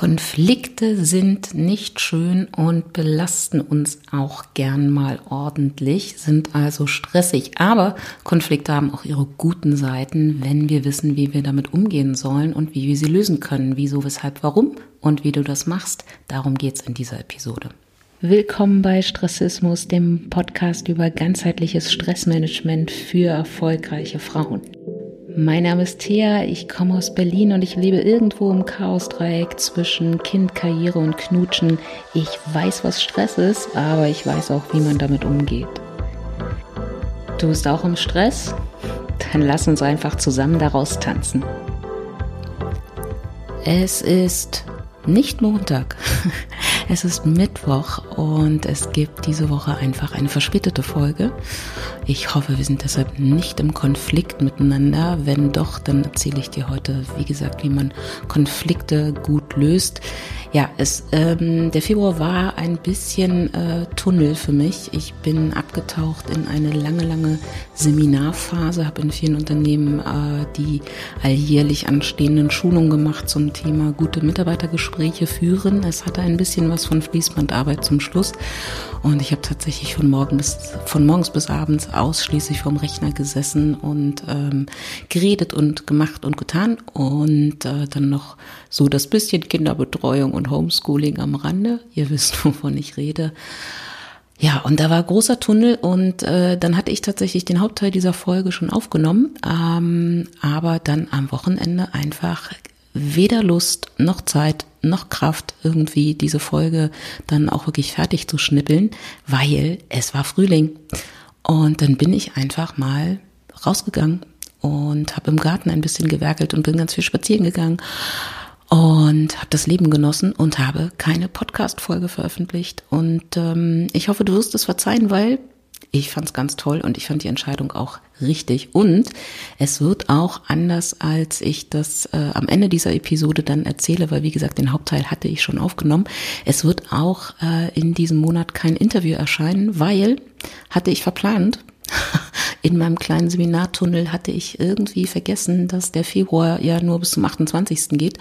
Konflikte sind nicht schön und belasten uns auch gern mal ordentlich, sind also stressig. Aber Konflikte haben auch ihre guten Seiten, wenn wir wissen, wie wir damit umgehen sollen und wie wir sie lösen können. Wieso, weshalb, warum und wie du das machst. Darum geht's in dieser Episode. Willkommen bei Stressismus, dem Podcast über ganzheitliches Stressmanagement für erfolgreiche Frauen. Mein Name ist Thea, ich komme aus Berlin und ich lebe irgendwo im Chaosdreieck zwischen Kind, Karriere und Knutschen. Ich weiß, was Stress ist, aber ich weiß auch, wie man damit umgeht. Du bist auch im Stress? Dann lass uns einfach zusammen daraus tanzen. Es ist nicht Montag. Es ist Mittwoch und es gibt diese Woche einfach eine verspätete Folge. Ich hoffe, wir sind deshalb nicht im Konflikt miteinander. Wenn doch, dann erzähle ich dir heute, wie gesagt, wie man Konflikte gut löst. Ja, es, ähm, der Februar war ein bisschen äh, Tunnel für mich. Ich bin abgetaucht in eine lange, lange Seminarphase, habe in vielen Unternehmen äh, die alljährlich anstehenden Schulungen gemacht zum Thema gute Mitarbeitergespräche führen. Es hatte ein bisschen was von Fließbandarbeit zum Schluss und ich habe tatsächlich von, morgen bis, von morgens bis abends ausschließlich vorm Rechner gesessen und ähm, geredet und gemacht und getan und äh, dann noch so das bisschen Kinderbetreuung und Homeschooling am Rande. Ihr wisst, wovon ich rede. Ja, und da war großer Tunnel und äh, dann hatte ich tatsächlich den Hauptteil dieser Folge schon aufgenommen, ähm, aber dann am Wochenende einfach weder Lust noch Zeit noch Kraft, irgendwie diese Folge dann auch wirklich fertig zu schnippeln, weil es war Frühling. Und dann bin ich einfach mal rausgegangen und habe im Garten ein bisschen gewerkelt und bin ganz viel spazieren gegangen und habe das Leben genossen und habe keine Podcast-Folge veröffentlicht. Und ähm, ich hoffe, du wirst es verzeihen, weil ich fand es ganz toll und ich fand die Entscheidung auch richtig. Und es wird auch anders, als ich das äh, am Ende dieser Episode dann erzähle, weil wie gesagt, den Hauptteil hatte ich schon aufgenommen. Es wird auch äh, in diesem Monat kein Interview erscheinen, weil hatte ich verplant, in meinem kleinen Seminartunnel hatte ich irgendwie vergessen, dass der Februar ja nur bis zum 28. geht.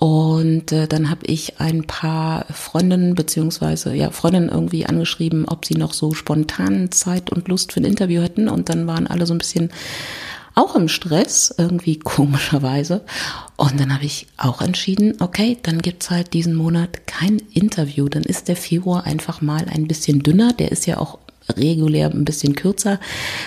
Und äh, dann habe ich ein paar Freundinnen beziehungsweise ja Freundinnen irgendwie angeschrieben, ob sie noch so spontan Zeit und Lust für ein Interview hätten. Und dann waren alle so ein bisschen auch im Stress, irgendwie komischerweise. Und dann habe ich auch entschieden, okay, dann gibt's halt diesen Monat kein Interview. Dann ist der Februar einfach mal ein bisschen dünner. Der ist ja auch regulär ein bisschen kürzer,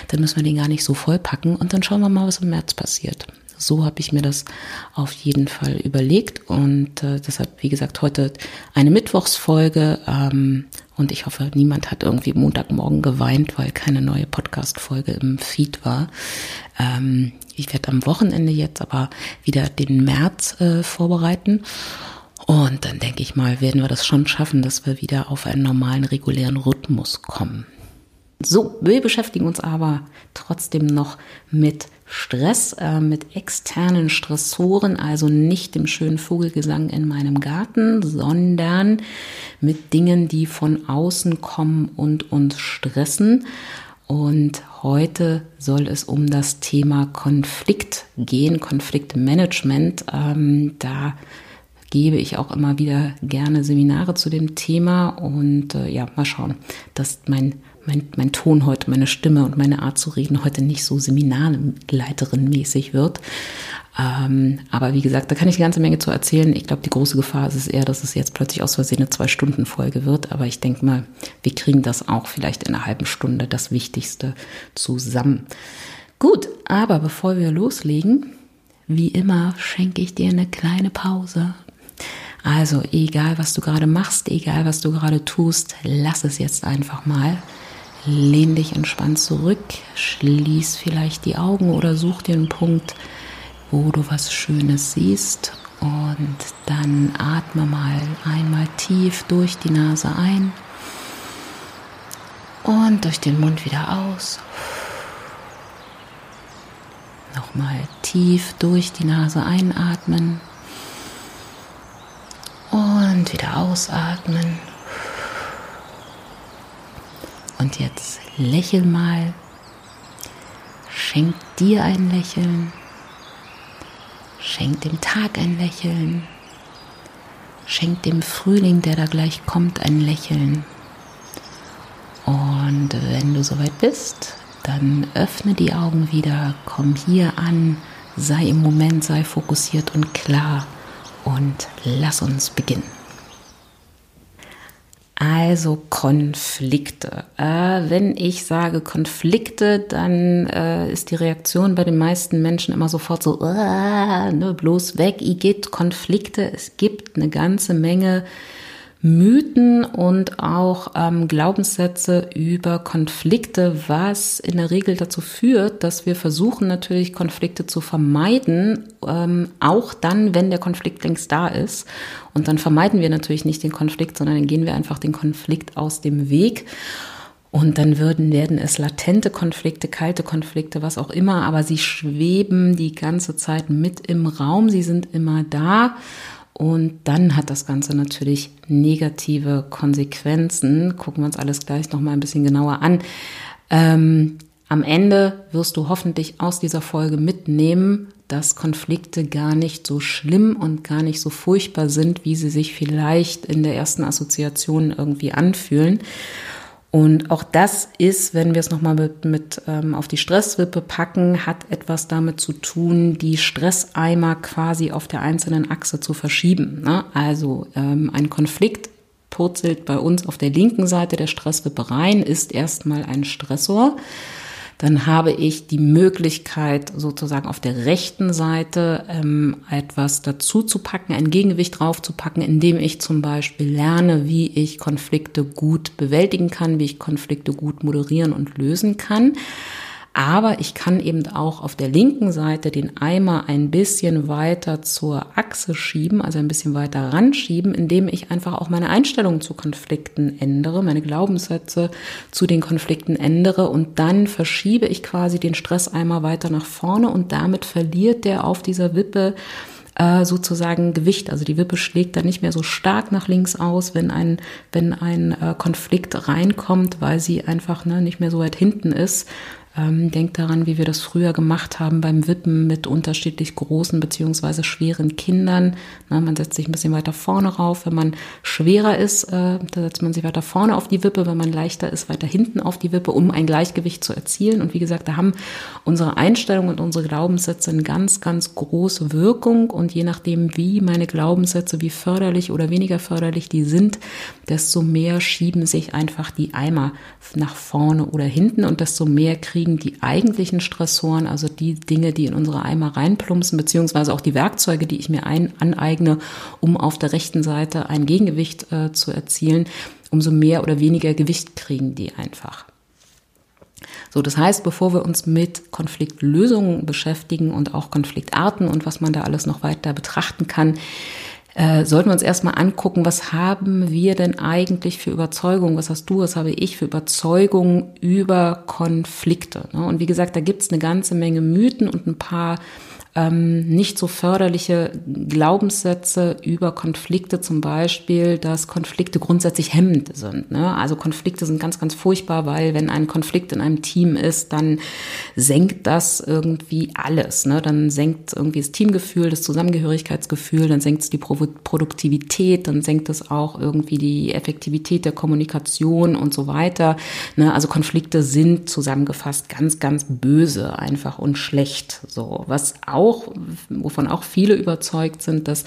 dann müssen wir den gar nicht so vollpacken und dann schauen wir mal, was im März passiert. So habe ich mir das auf jeden Fall überlegt und äh, deshalb, wie gesagt, heute eine Mittwochsfolge ähm, und ich hoffe, niemand hat irgendwie Montagmorgen geweint, weil keine neue Podcast-Folge im Feed war. Ähm, ich werde am Wochenende jetzt aber wieder den März äh, vorbereiten. Und dann denke ich mal, werden wir das schon schaffen, dass wir wieder auf einen normalen, regulären Rhythmus kommen. So, wir beschäftigen uns aber trotzdem noch mit Stress, äh, mit externen Stressoren, also nicht dem schönen Vogelgesang in meinem Garten, sondern mit Dingen, die von außen kommen und uns stressen. Und heute soll es um das Thema Konflikt gehen, Konfliktmanagement. Ähm, da gebe ich auch immer wieder gerne Seminare zu dem Thema und äh, ja, mal schauen, dass mein mein, mein Ton heute, meine Stimme und meine Art zu reden heute nicht so Seminarleiterin-mäßig wird. Ähm, aber wie gesagt, da kann ich eine ganze Menge zu erzählen. Ich glaube, die große Gefahr ist es eher, dass es jetzt plötzlich aus Versehen eine Zwei-Stunden-Folge wird. Aber ich denke mal, wir kriegen das auch vielleicht in einer halben Stunde, das Wichtigste zusammen. Gut, aber bevor wir loslegen, wie immer schenke ich dir eine kleine Pause. Also egal, was du gerade machst, egal, was du gerade tust, lass es jetzt einfach mal. Lehn dich entspannt zurück, schließ vielleicht die Augen oder such dir einen Punkt, wo du was Schönes siehst und dann atme mal einmal tief durch die Nase ein und durch den Mund wieder aus. Nochmal tief durch die Nase einatmen und wieder ausatmen. Und jetzt lächel mal. Schenk dir ein Lächeln. Schenk dem Tag ein Lächeln. Schenk dem Frühling, der da gleich kommt, ein Lächeln. Und wenn du soweit bist, dann öffne die Augen wieder, komm hier an, sei im Moment, sei fokussiert und klar und lass uns beginnen. Also Konflikte. Äh, wenn ich sage Konflikte, dann äh, ist die Reaktion bei den meisten Menschen immer sofort so, äh, ne, bloß weg, geht Konflikte. Es gibt eine ganze Menge Mythen und auch ähm, Glaubenssätze über Konflikte, was in der Regel dazu führt, dass wir versuchen natürlich Konflikte zu vermeiden, ähm, auch dann, wenn der Konflikt längst da ist. Und dann vermeiden wir natürlich nicht den Konflikt, sondern dann gehen wir einfach den Konflikt aus dem Weg. Und dann würden, werden es latente Konflikte, kalte Konflikte, was auch immer, aber sie schweben die ganze Zeit mit im Raum, sie sind immer da. Und dann hat das Ganze natürlich negative Konsequenzen. Gucken wir uns alles gleich nochmal ein bisschen genauer an. Ähm, am Ende wirst du hoffentlich aus dieser Folge mitnehmen, dass Konflikte gar nicht so schlimm und gar nicht so furchtbar sind, wie sie sich vielleicht in der ersten Assoziation irgendwie anfühlen. Und auch das ist, wenn wir es nochmal mit, mit ähm, auf die Stresswippe packen, hat etwas damit zu tun, die Stresseimer quasi auf der einzelnen Achse zu verschieben. Ne? Also ähm, ein Konflikt purzelt bei uns auf der linken Seite der Stresswippe rein, ist erstmal ein Stressor dann habe ich die Möglichkeit, sozusagen auf der rechten Seite ähm, etwas dazu zu packen, ein Gegengewicht drauf zu packen, indem ich zum Beispiel lerne, wie ich Konflikte gut bewältigen kann, wie ich Konflikte gut moderieren und lösen kann. Aber ich kann eben auch auf der linken Seite den Eimer ein bisschen weiter zur Achse schieben, also ein bisschen weiter ranschieben, indem ich einfach auch meine Einstellungen zu Konflikten ändere, meine Glaubenssätze zu den Konflikten ändere und dann verschiebe ich quasi den Stresseimer weiter nach vorne und damit verliert der auf dieser Wippe äh, sozusagen Gewicht. Also die Wippe schlägt dann nicht mehr so stark nach links aus, wenn ein, wenn ein äh, Konflikt reinkommt, weil sie einfach ne, nicht mehr so weit hinten ist, ähm, denkt daran, wie wir das früher gemacht haben beim Wippen mit unterschiedlich großen beziehungsweise schweren Kindern. Na, man setzt sich ein bisschen weiter vorne rauf. Wenn man schwerer ist, äh, da setzt man sich weiter vorne auf die Wippe. Wenn man leichter ist, weiter hinten auf die Wippe, um ein Gleichgewicht zu erzielen. Und wie gesagt, da haben unsere Einstellungen und unsere Glaubenssätze eine ganz, ganz große Wirkung. Und je nachdem, wie meine Glaubenssätze, wie förderlich oder weniger förderlich die sind, desto mehr schieben sich einfach die Eimer nach vorne oder hinten und desto mehr kriegen kriegen die eigentlichen Stressoren, also die Dinge, die in unsere Eimer reinplumpsen, beziehungsweise auch die Werkzeuge, die ich mir ein, aneigne, um auf der rechten Seite ein Gegengewicht äh, zu erzielen, umso mehr oder weniger Gewicht kriegen die einfach. So, das heißt, bevor wir uns mit Konfliktlösungen beschäftigen und auch Konfliktarten und was man da alles noch weiter betrachten kann, äh, sollten wir uns erstmal angucken, was haben wir denn eigentlich für Überzeugungen, was hast du, was habe ich für Überzeugungen über Konflikte. Ne? Und wie gesagt, da gibt's eine ganze Menge Mythen und ein paar ähm, nicht so förderliche Glaubenssätze über Konflikte, zum Beispiel, dass Konflikte grundsätzlich hemmend sind. Ne? Also Konflikte sind ganz, ganz furchtbar, weil wenn ein Konflikt in einem Team ist, dann senkt das irgendwie alles. Ne? Dann senkt irgendwie das Teamgefühl, das Zusammengehörigkeitsgefühl, dann senkt es die Pro Produktivität, dann senkt es auch irgendwie die Effektivität der Kommunikation und so weiter. Ne? Also Konflikte sind zusammengefasst ganz, ganz böse einfach und schlecht. So, was auch auch, wovon auch viele überzeugt sind, dass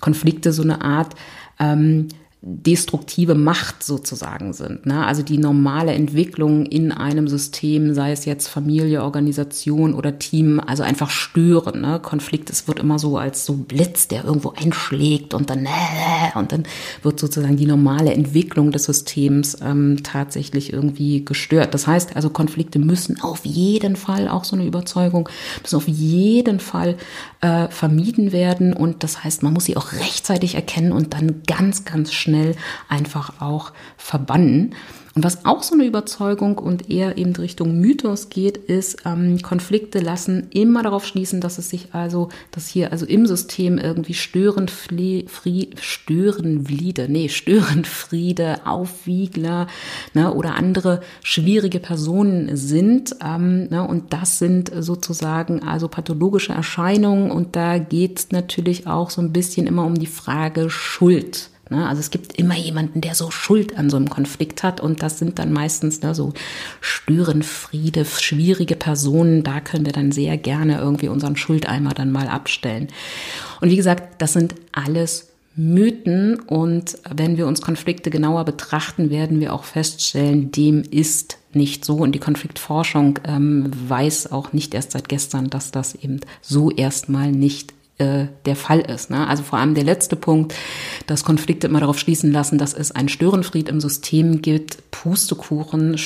Konflikte so eine Art ähm, destruktive Macht sozusagen sind. Ne? Also die normale Entwicklung in einem System, sei es jetzt Familie, Organisation oder Team, also einfach stören. Ne? Konflikt, es wird immer so als so Blitz, der irgendwo einschlägt und dann und dann wird sozusagen die normale Entwicklung des Systems ähm, tatsächlich irgendwie gestört. Das heißt also, Konflikte müssen auf jeden Fall, auch so eine Überzeugung, müssen auf jeden Fall äh, vermieden werden und das heißt, man muss sie auch rechtzeitig erkennen und dann ganz, ganz schnell schnell einfach auch verbannen. Und was auch so eine Überzeugung und eher eben Richtung Mythos geht, ist, ähm, Konflikte lassen immer darauf schließen, dass es sich also, dass hier also im System irgendwie Störenfriede, Störenfriede, nee, Störenfriede, Aufwiegler ne, oder andere schwierige Personen sind. Ähm, ne, und das sind sozusagen also pathologische Erscheinungen. Und da geht es natürlich auch so ein bisschen immer um die Frage Schuld. Ne? Also es gibt immer jemanden, der so Schuld an so einem Konflikt hat und das sind dann meistens ne, so Störenfriede, schwierige Personen. Da können wir dann sehr gerne irgendwie unseren Schuldeimer dann mal abstellen. Und wie gesagt, das sind alles Mythen und wenn wir uns Konflikte genauer betrachten, werden wir auch feststellen, dem ist nicht so und die Konfliktforschung ähm, weiß auch nicht erst seit gestern, dass das eben so erstmal nicht äh, der Fall ist. Ne? Also vor allem der letzte Punkt, dass Konflikte immer darauf schließen lassen, dass es einen Störenfried im System gibt. Pustekuchen,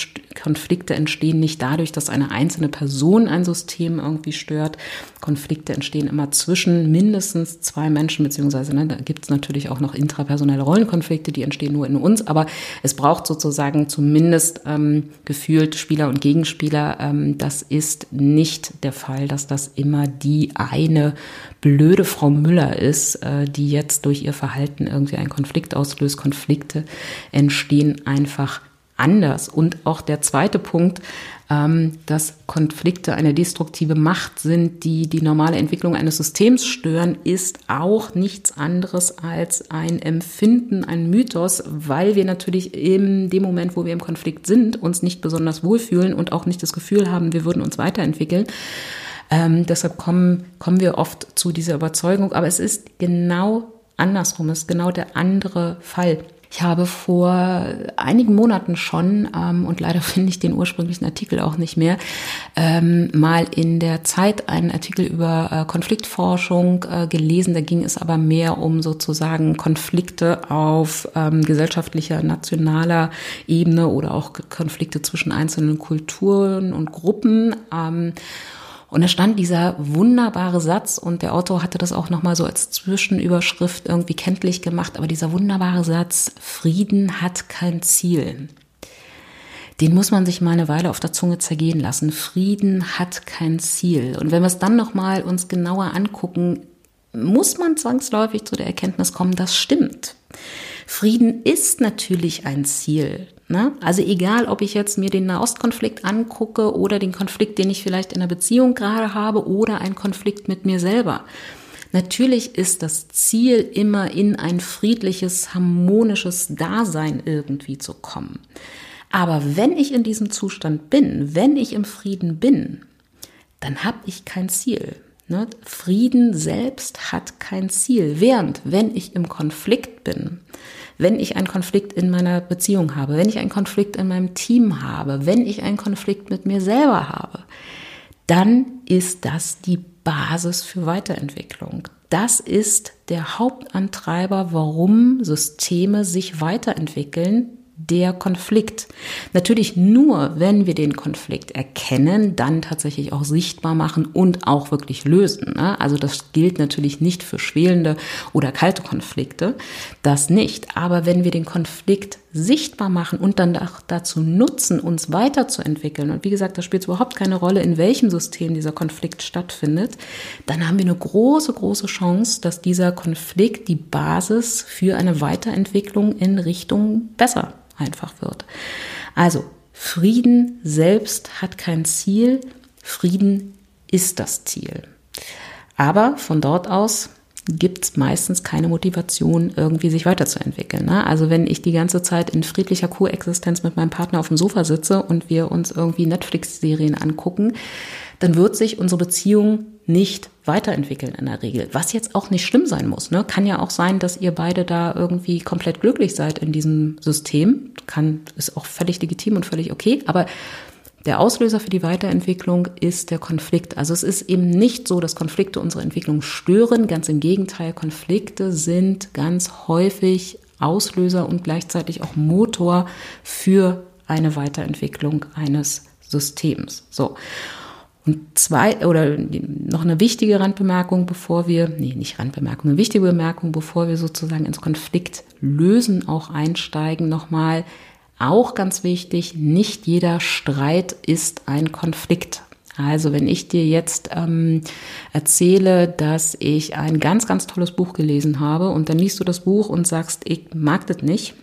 Konflikte entstehen nicht dadurch, dass eine einzelne Person ein System irgendwie stört. Konflikte entstehen immer zwischen mindestens zwei Menschen, beziehungsweise ne, da gibt es natürlich auch noch intrapersonelle Rollenkonflikte, die entstehen nur in uns, aber es braucht sozusagen zumindest ähm, gefühlt Spieler und Gegenspieler. Ähm, das ist nicht der Fall, dass das immer die eine blöde Frau Müller ist, äh, die jetzt durch ihr Verhalten irgendwie einen Konflikt auslöst. Konflikte entstehen einfach anders. Und auch der zweite Punkt, ähm, dass Konflikte eine destruktive Macht sind, die die normale Entwicklung eines Systems stören, ist auch nichts anderes als ein Empfinden, ein Mythos, weil wir natürlich in dem Moment, wo wir im Konflikt sind, uns nicht besonders wohlfühlen und auch nicht das Gefühl haben, wir würden uns weiterentwickeln. Ähm, deshalb kommen, kommen wir oft zu dieser Überzeugung. Aber es ist genau andersrum, es ist genau der andere Fall. Ich habe vor einigen Monaten schon, ähm, und leider finde ich den ursprünglichen Artikel auch nicht mehr, ähm, mal in der Zeit einen Artikel über äh, Konfliktforschung äh, gelesen. Da ging es aber mehr um sozusagen Konflikte auf ähm, gesellschaftlicher, nationaler Ebene oder auch Konflikte zwischen einzelnen Kulturen und Gruppen. Ähm, und da stand dieser wunderbare Satz und der Autor hatte das auch nochmal so als Zwischenüberschrift irgendwie kenntlich gemacht, aber dieser wunderbare Satz, Frieden hat kein Ziel. Den muss man sich mal eine Weile auf der Zunge zergehen lassen. Frieden hat kein Ziel. Und wenn wir es dann nochmal uns genauer angucken, muss man zwangsläufig zu der Erkenntnis kommen, das stimmt. Frieden ist natürlich ein Ziel. Ne? Also egal, ob ich jetzt mir den Nahostkonflikt angucke oder den Konflikt, den ich vielleicht in einer Beziehung gerade habe oder einen Konflikt mit mir selber. Natürlich ist das Ziel immer in ein friedliches, harmonisches Dasein irgendwie zu kommen. Aber wenn ich in diesem Zustand bin, wenn ich im Frieden bin, dann habe ich kein Ziel. Ne? Frieden selbst hat kein Ziel. Während, wenn ich im Konflikt bin, wenn ich einen Konflikt in meiner Beziehung habe, wenn ich einen Konflikt in meinem Team habe, wenn ich einen Konflikt mit mir selber habe, dann ist das die Basis für Weiterentwicklung. Das ist der Hauptantreiber, warum Systeme sich weiterentwickeln, der Konflikt. Natürlich nur, wenn wir den Konflikt erkennen, dann tatsächlich auch sichtbar machen und auch wirklich lösen. Ne? Also das gilt natürlich nicht für schwelende oder kalte Konflikte, das nicht. Aber wenn wir den Konflikt sichtbar machen und dann auch dazu nutzen, uns weiterzuentwickeln, und wie gesagt, da spielt es überhaupt keine Rolle, in welchem System dieser Konflikt stattfindet, dann haben wir eine große, große Chance, dass dieser Konflikt die Basis für eine Weiterentwicklung in Richtung besser einfach wird. Also Frieden selbst hat kein Ziel, Frieden ist das Ziel. Aber von dort aus gibt es meistens keine Motivation, irgendwie sich weiterzuentwickeln. Ne? Also wenn ich die ganze Zeit in friedlicher Koexistenz mit meinem Partner auf dem Sofa sitze und wir uns irgendwie Netflix-Serien angucken, dann wird sich unsere Beziehung nicht weiterentwickeln in der Regel. Was jetzt auch nicht schlimm sein muss. Ne? Kann ja auch sein, dass ihr beide da irgendwie komplett glücklich seid in diesem System. Kann, ist auch völlig legitim und völlig okay. Aber der Auslöser für die Weiterentwicklung ist der Konflikt. Also es ist eben nicht so, dass Konflikte unsere Entwicklung stören. Ganz im Gegenteil, Konflikte sind ganz häufig Auslöser und gleichzeitig auch Motor für eine Weiterentwicklung eines Systems. So. Und zwei, oder noch eine wichtige Randbemerkung, bevor wir, nee, nicht Randbemerkung, eine wichtige Bemerkung, bevor wir sozusagen ins Konfliktlösen auch einsteigen, nochmal, auch ganz wichtig, nicht jeder Streit ist ein Konflikt. Also wenn ich dir jetzt ähm, erzähle, dass ich ein ganz, ganz tolles Buch gelesen habe und dann liest du das Buch und sagst, ich mag das nicht,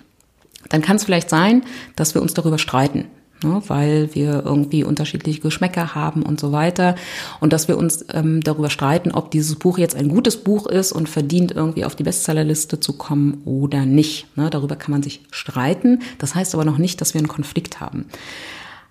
dann kann es vielleicht sein, dass wir uns darüber streiten ne, weil wir irgendwie unterschiedliche Geschmäcker haben und so weiter. Und dass wir uns ähm, darüber streiten, ob dieses Buch jetzt ein gutes Buch ist und verdient, irgendwie auf die Bestsellerliste zu kommen oder nicht. Ne, darüber kann man sich streiten. Das heißt aber noch nicht, dass wir einen Konflikt haben.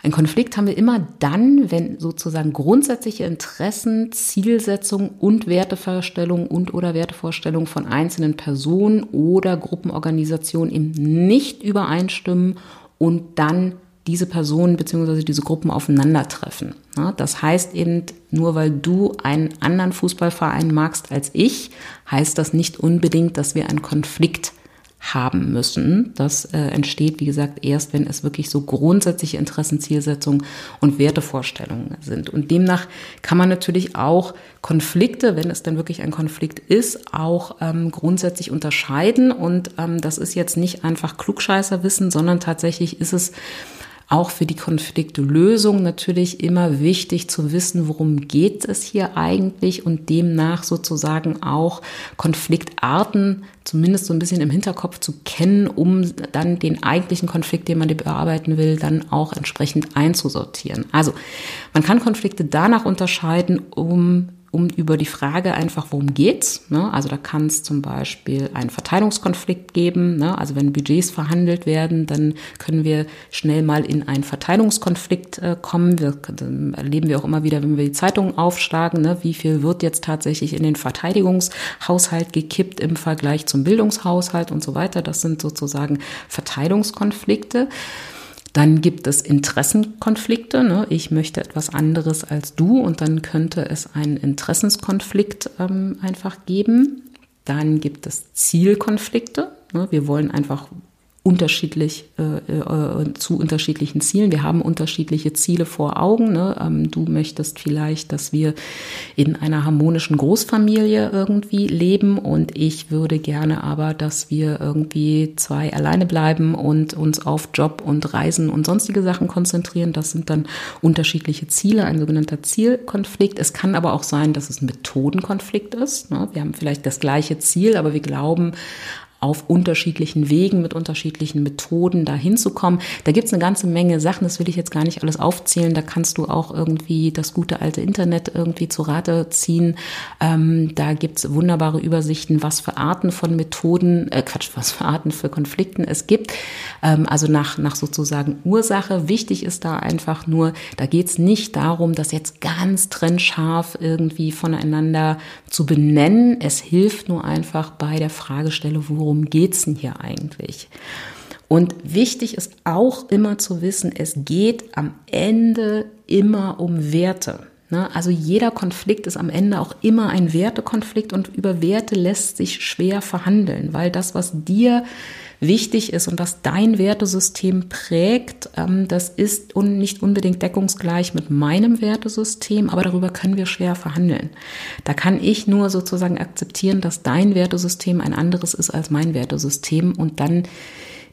Ein Konflikt haben wir immer dann, wenn sozusagen grundsätzliche Interessen, Zielsetzungen und Wertevorstellungen und oder Wertevorstellungen von einzelnen Personen oder Gruppenorganisationen eben nicht übereinstimmen und dann diese Personen beziehungsweise diese Gruppen aufeinandertreffen. Das heißt eben, nur weil du einen anderen Fußballverein magst als ich, heißt das nicht unbedingt, dass wir einen Konflikt haben müssen. Das äh, entsteht, wie gesagt, erst, wenn es wirklich so grundsätzliche Interessen, Zielsetzungen und Wertevorstellungen sind. Und demnach kann man natürlich auch Konflikte, wenn es dann wirklich ein Konflikt ist, auch ähm, grundsätzlich unterscheiden. Und ähm, das ist jetzt nicht einfach Klugscheißerwissen, sondern tatsächlich ist es auch für die Konfliktlösung natürlich immer wichtig zu wissen, worum geht es hier eigentlich und demnach sozusagen auch Konfliktarten zumindest so ein bisschen im Hinterkopf zu kennen, um dann den eigentlichen Konflikt, den man bearbeiten will, dann auch entsprechend einzusortieren. Also man kann Konflikte danach unterscheiden, um um über die Frage einfach, worum geht's. Ne? Also da kann es zum Beispiel einen Verteilungskonflikt geben. Ne? Also wenn Budgets verhandelt werden, dann können wir schnell mal in einen Verteilungskonflikt äh, kommen. Wir, erleben wir auch immer wieder, wenn wir die Zeitungen aufschlagen, ne? wie viel wird jetzt tatsächlich in den Verteidigungshaushalt gekippt im Vergleich zum Bildungshaushalt und so weiter. Das sind sozusagen Verteilungskonflikte. Dann gibt es Interessenkonflikte. Ne? Ich möchte etwas anderes als du und dann könnte es einen Interessenskonflikt ähm, einfach geben. Dann gibt es Zielkonflikte. Ne? Wir wollen einfach unterschiedlich äh, äh, zu unterschiedlichen Zielen. Wir haben unterschiedliche Ziele vor Augen. Ne? Ähm, du möchtest vielleicht, dass wir in einer harmonischen Großfamilie irgendwie leben und ich würde gerne aber, dass wir irgendwie zwei alleine bleiben und uns auf Job und Reisen und sonstige Sachen konzentrieren. Das sind dann unterschiedliche Ziele, ein sogenannter Zielkonflikt. Es kann aber auch sein, dass es ein Methodenkonflikt ist. Ne? Wir haben vielleicht das gleiche Ziel, aber wir glauben auf unterschiedlichen Wegen, mit unterschiedlichen Methoden dahin zu kommen. Da gibt es eine ganze Menge Sachen, das will ich jetzt gar nicht alles aufzählen. Da kannst du auch irgendwie das gute alte Internet irgendwie zu Rate ziehen. Ähm, da gibt es wunderbare Übersichten, was für Arten von Methoden, äh Quatsch, was für Arten für Konflikten es gibt. Ähm, also nach, nach sozusagen Ursache. Wichtig ist da einfach nur, da geht es nicht darum, das jetzt ganz trennscharf irgendwie voneinander zu benennen. Es hilft nur einfach bei der Fragestelle, worum worum geht's denn hier eigentlich? Und wichtig ist auch immer zu wissen, es geht am Ende immer um Werte. Ne? Also jeder Konflikt ist am Ende auch immer ein Wertekonflikt und über Werte lässt sich schwer verhandeln, weil das, was dir wichtig ist und was dein Wertesystem prägt, ähm, das ist nicht unbedingt deckungsgleich mit meinem Wertesystem, aber darüber können wir schwer verhandeln. Da kann ich nur sozusagen akzeptieren, dass dein Wertesystem ein anderes ist als mein Wertesystem und dann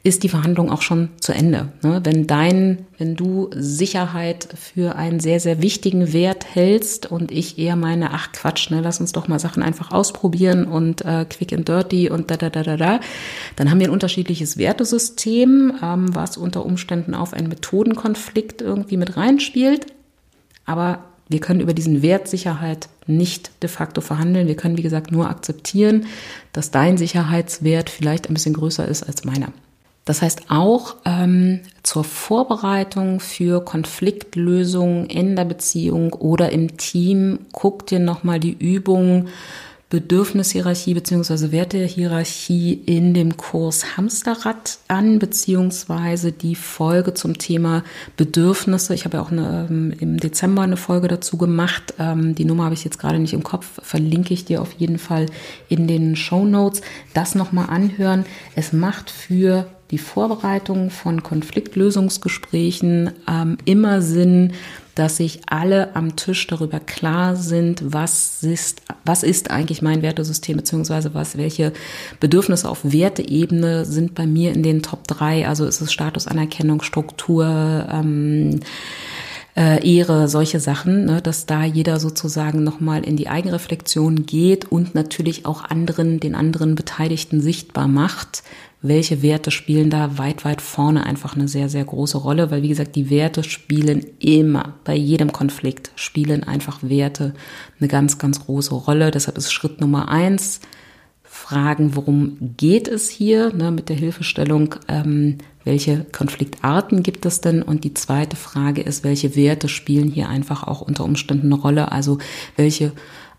ist die Verhandlung auch schon zu Ende. Ne? Wenn dein, wenn du Sicherheit für einen sehr, sehr wichtigen Wert hältst und ich eher meine, ach Quatsch, ne, lass uns doch mal Sachen einfach ausprobieren und äh, quick and dirty und da, da, da, da, da, dann haben wir ein unterschiedliches Wertesystem, ähm, was unter Umständen auf einen Methodenkonflikt irgendwie mit reinspielt. Aber wir können über diesen Wert Sicherheit nicht de facto verhandeln. Wir können, wie gesagt, nur akzeptieren, dass dein Sicherheitswert vielleicht ein bisschen größer ist als meiner. Das heißt auch ähm, zur Vorbereitung für Konfliktlösungen in der Beziehung oder im Team, guck dir nochmal die Übung Bedürfnishierarchie beziehungsweise Wertehierarchie in dem Kurs Hamsterrad an, beziehungsweise die Folge zum Thema Bedürfnisse. Ich habe ja auch eine, ähm, im Dezember eine Folge dazu gemacht. Ähm, die Nummer habe ich jetzt gerade nicht im Kopf, verlinke ich dir auf jeden Fall in den Show Notes. Das nochmal anhören. Es macht für die Vorbereitung von Konfliktlösungsgesprächen ähm, immer Sinn, dass sich alle am Tisch darüber klar sind, was ist, was ist eigentlich mein Wertesystem, beziehungsweise was, welche Bedürfnisse auf Werteebene sind bei mir in den Top 3. Also ist es Status, Anerkennung, Struktur, ähm, äh, Ehre, solche Sachen, ne, dass da jeder sozusagen nochmal in die Eigenreflexion geht und natürlich auch anderen, den anderen Beteiligten sichtbar macht, welche Werte spielen da weit, weit vorne einfach eine sehr, sehr große Rolle, weil wie gesagt, die Werte spielen immer, bei jedem Konflikt spielen einfach Werte eine ganz, ganz große Rolle. Deshalb ist Schritt Nummer eins, fragen, worum geht es hier, ne, mit der Hilfestellung, ähm, welche Konfliktarten gibt es denn? Und die zweite Frage ist, welche Werte spielen hier einfach auch unter Umständen eine Rolle? Also welche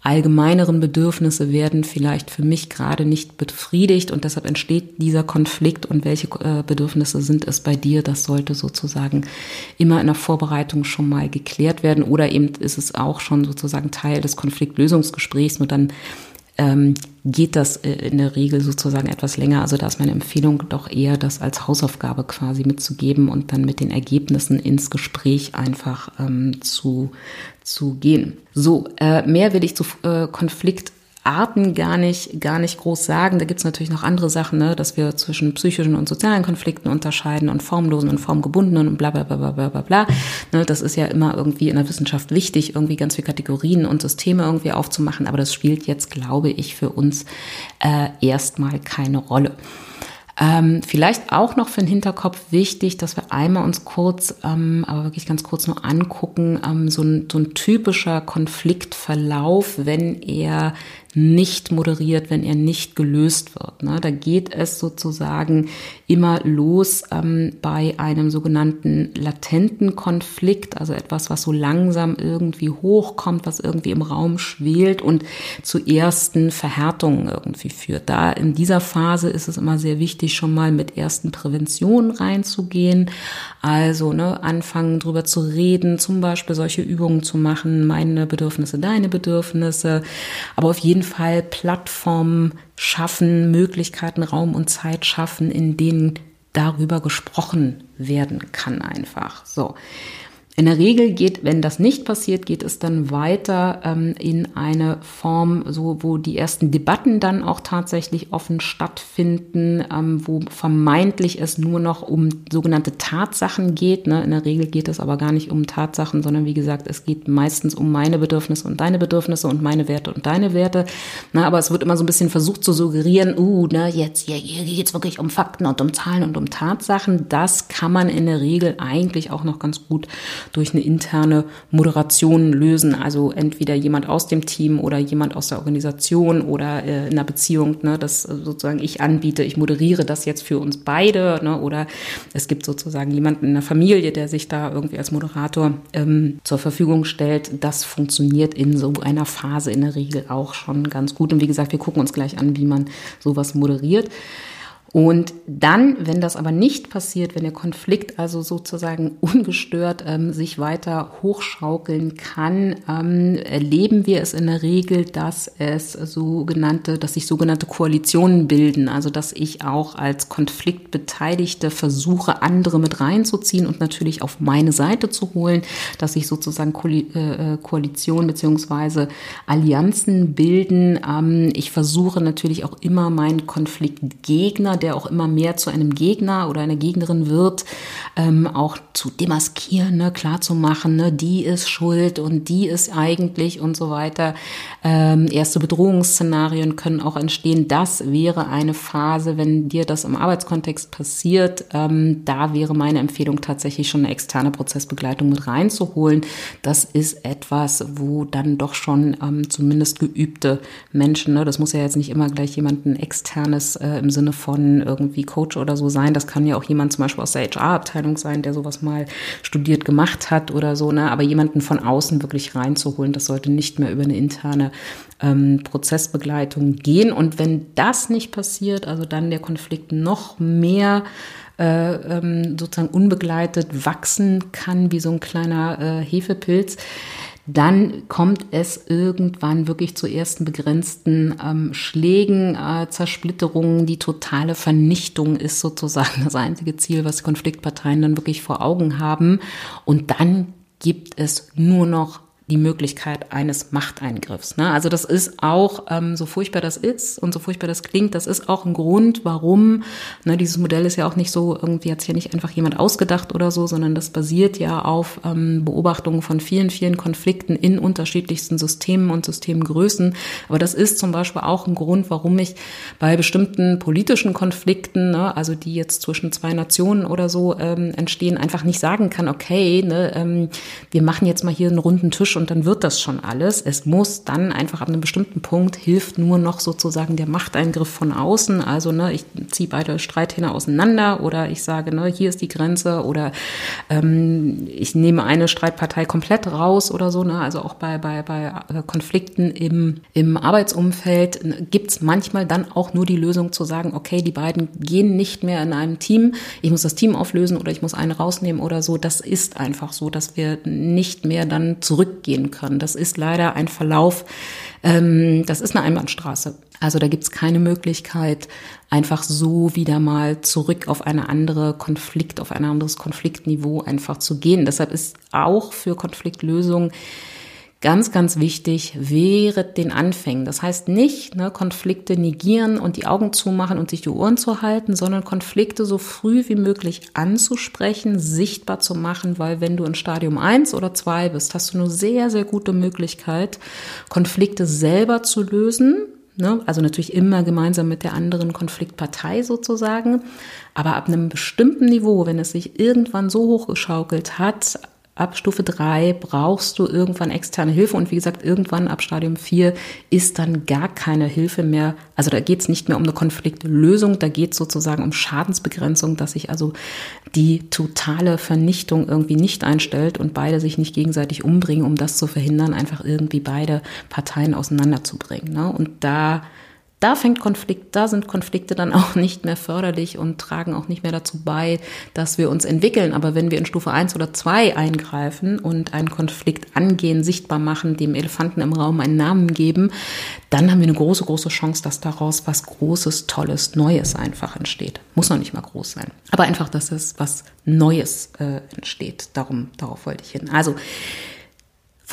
allgemeineren Bedürfnisse werden vielleicht für mich gerade nicht befriedigt und deshalb entsteht dieser Konflikt und welche äh, Bedürfnisse sind es bei dir? Das sollte sozusagen immer in der Vorbereitung schon mal geklärt werden oder eben ist es auch schon sozusagen Teil des Konfliktlösungsgesprächs, nur dann ähm, geht das äh, in der Regel sozusagen etwas länger. Also da ist meine Empfehlung doch eher, das als Hausaufgabe quasi mitzugeben und dann mit den Ergebnissen ins Gespräch einfach ähm, zu, zu gehen. So, äh, mehr will ich zu äh, Konflikt Arten gar nicht, gar nicht groß sagen. Da gibt's natürlich noch andere Sachen, ne, dass wir zwischen psychischen und sozialen Konflikten unterscheiden und formlosen und formgebundenen und bla bla bla bla bla bla. Ne, das ist ja immer irgendwie in der Wissenschaft wichtig, irgendwie ganz viele Kategorien und Systeme irgendwie aufzumachen, aber das spielt jetzt, glaube ich, für uns äh, erstmal keine Rolle. Ähm, vielleicht auch noch für den Hinterkopf wichtig, dass wir einmal uns kurz, ähm, aber wirklich ganz kurz nur angucken, ähm, so, ein, so ein typischer Konfliktverlauf, wenn er nicht moderiert, wenn er nicht gelöst wird. Ne? Da geht es sozusagen immer los ähm, bei einem sogenannten latenten Konflikt, also etwas, was so langsam irgendwie hochkommt, was irgendwie im Raum schwelt und zu ersten Verhärtungen irgendwie führt. Da in dieser Phase ist es immer sehr wichtig, schon mal mit ersten Präventionen reinzugehen. Also ne, anfangen drüber zu reden, zum Beispiel solche Übungen zu machen, meine Bedürfnisse, deine Bedürfnisse, aber auf jeden Fall Plattformen schaffen, Möglichkeiten, Raum und Zeit schaffen, in denen darüber gesprochen werden kann einfach. So. In der Regel geht, wenn das nicht passiert, geht es dann weiter ähm, in eine Form, so wo die ersten Debatten dann auch tatsächlich offen stattfinden, ähm, wo vermeintlich es nur noch um sogenannte Tatsachen geht. Ne? In der Regel geht es aber gar nicht um Tatsachen, sondern wie gesagt, es geht meistens um meine Bedürfnisse und deine Bedürfnisse und meine Werte und deine Werte. Na, aber es wird immer so ein bisschen versucht zu suggerieren, uh, ne, jetzt hier, hier geht es wirklich um Fakten und um Zahlen und um Tatsachen. Das kann man in der Regel eigentlich auch noch ganz gut durch eine interne Moderation lösen. Also entweder jemand aus dem Team oder jemand aus der Organisation oder äh, in einer Beziehung, ne, dass sozusagen ich anbiete, ich moderiere das jetzt für uns beide. Ne, oder es gibt sozusagen jemanden in der Familie, der sich da irgendwie als Moderator ähm, zur Verfügung stellt. Das funktioniert in so einer Phase in der Regel auch schon ganz gut. Und wie gesagt, wir gucken uns gleich an, wie man sowas moderiert. Und dann, wenn das aber nicht passiert, wenn der Konflikt also sozusagen ungestört ähm, sich weiter hochschaukeln kann, ähm, erleben wir es in der Regel, dass es sogenannte, dass sich sogenannte Koalitionen bilden. Also dass ich auch als Konfliktbeteiligte versuche, andere mit reinzuziehen und natürlich auf meine Seite zu holen, dass sich sozusagen äh, Koalitionen beziehungsweise Allianzen bilden. Ähm, ich versuche natürlich auch immer meinen Konfliktgegner der auch immer mehr zu einem Gegner oder einer Gegnerin wird, ähm, auch zu demaskieren, ne, klar ne, die ist schuld und die ist eigentlich und so weiter. Ähm, erste Bedrohungsszenarien können auch entstehen. Das wäre eine Phase, wenn dir das im Arbeitskontext passiert, ähm, da wäre meine Empfehlung tatsächlich schon eine externe Prozessbegleitung mit reinzuholen. Das ist etwas, wo dann doch schon ähm, zumindest geübte Menschen, ne, das muss ja jetzt nicht immer gleich jemanden externes äh, im Sinne von irgendwie Coach oder so sein. Das kann ja auch jemand zum Beispiel aus der HR-Abteilung sein, der sowas mal studiert gemacht hat oder so. Ne? Aber jemanden von außen wirklich reinzuholen, das sollte nicht mehr über eine interne ähm, Prozessbegleitung gehen. Und wenn das nicht passiert, also dann der Konflikt noch mehr äh, ähm, sozusagen unbegleitet wachsen kann, wie so ein kleiner äh, Hefepilz, dann kommt es irgendwann wirklich zu ersten begrenzten ähm, Schlägen, äh, Zersplitterungen. Die totale Vernichtung ist sozusagen das einzige Ziel, was Konfliktparteien dann wirklich vor Augen haben. Und dann gibt es nur noch die Möglichkeit eines Machteingriffs. Ne? Also das ist auch, ähm, so furchtbar das ist und so furchtbar das klingt, das ist auch ein Grund, warum, ne, dieses Modell ist ja auch nicht so, irgendwie hat sich ja nicht einfach jemand ausgedacht oder so, sondern das basiert ja auf ähm, Beobachtungen von vielen, vielen Konflikten in unterschiedlichsten Systemen und Systemgrößen. Aber das ist zum Beispiel auch ein Grund, warum ich bei bestimmten politischen Konflikten, ne, also die jetzt zwischen zwei Nationen oder so ähm, entstehen, einfach nicht sagen kann, okay, ne, ähm, wir machen jetzt mal hier einen runden Tisch und dann wird das schon alles. Es muss dann einfach ab einem bestimmten Punkt hilft nur noch sozusagen der Machteingriff von außen. Also ne, ich ziehe beide Streithähne auseinander oder ich sage, ne, hier ist die Grenze oder ähm, ich nehme eine Streitpartei komplett raus oder so. Ne? Also auch bei, bei, bei äh, Konflikten im, im Arbeitsumfeld ne, gibt es manchmal dann auch nur die Lösung zu sagen, okay, die beiden gehen nicht mehr in einem Team. Ich muss das Team auflösen oder ich muss eine rausnehmen oder so. Das ist einfach so, dass wir nicht mehr dann zurück gehen können. Das ist leider ein Verlauf, ähm, das ist eine Einbahnstraße. Also da gibt es keine Möglichkeit, einfach so wieder mal zurück auf eine andere Konflikt, auf ein anderes Konfliktniveau einfach zu gehen. Deshalb ist auch für Konfliktlösung Ganz, ganz wichtig, während den Anfängen. Das heißt nicht, ne, Konflikte negieren und die Augen zumachen und sich die Ohren zu halten, sondern Konflikte so früh wie möglich anzusprechen, sichtbar zu machen, weil wenn du in Stadium 1 oder 2 bist, hast du eine sehr, sehr gute Möglichkeit, Konflikte selber zu lösen, Ne? Also natürlich immer gemeinsam mit der anderen Konfliktpartei sozusagen. Aber ab einem bestimmten Niveau, wenn es sich irgendwann so hochgeschaukelt hat, ab Stufe 3 brauchst du irgendwann externe Hilfe und wie gesagt, irgendwann ab Stadium 4 ist dann gar keine Hilfe mehr. Also da geht es nicht mehr um eine Konfliktlösung, da geht es sozusagen um Schadensbegrenzung, dass sich also die totale Vernichtung irgendwie nicht einstellt und beide sich nicht gegenseitig umbringen, um das zu verhindern, einfach irgendwie beide Parteien auseinanderzubringen. Ne? Und da da fängt Konflikt, da sind Konflikte dann auch nicht mehr förderlich und tragen auch nicht mehr dazu bei, dass wir uns entwickeln. Aber wenn wir in Stufe 1 oder 2 eingreifen und einen Konflikt angehen, sichtbar machen, dem Elefanten im Raum einen Namen geben, dann haben wir eine große, große Chance, dass daraus was Großes, Tolles, Neues einfach entsteht. Muss noch nicht mal groß sein. Aber einfach, dass es was Neues äh, entsteht. Darum, darauf wollte ich hin. Also,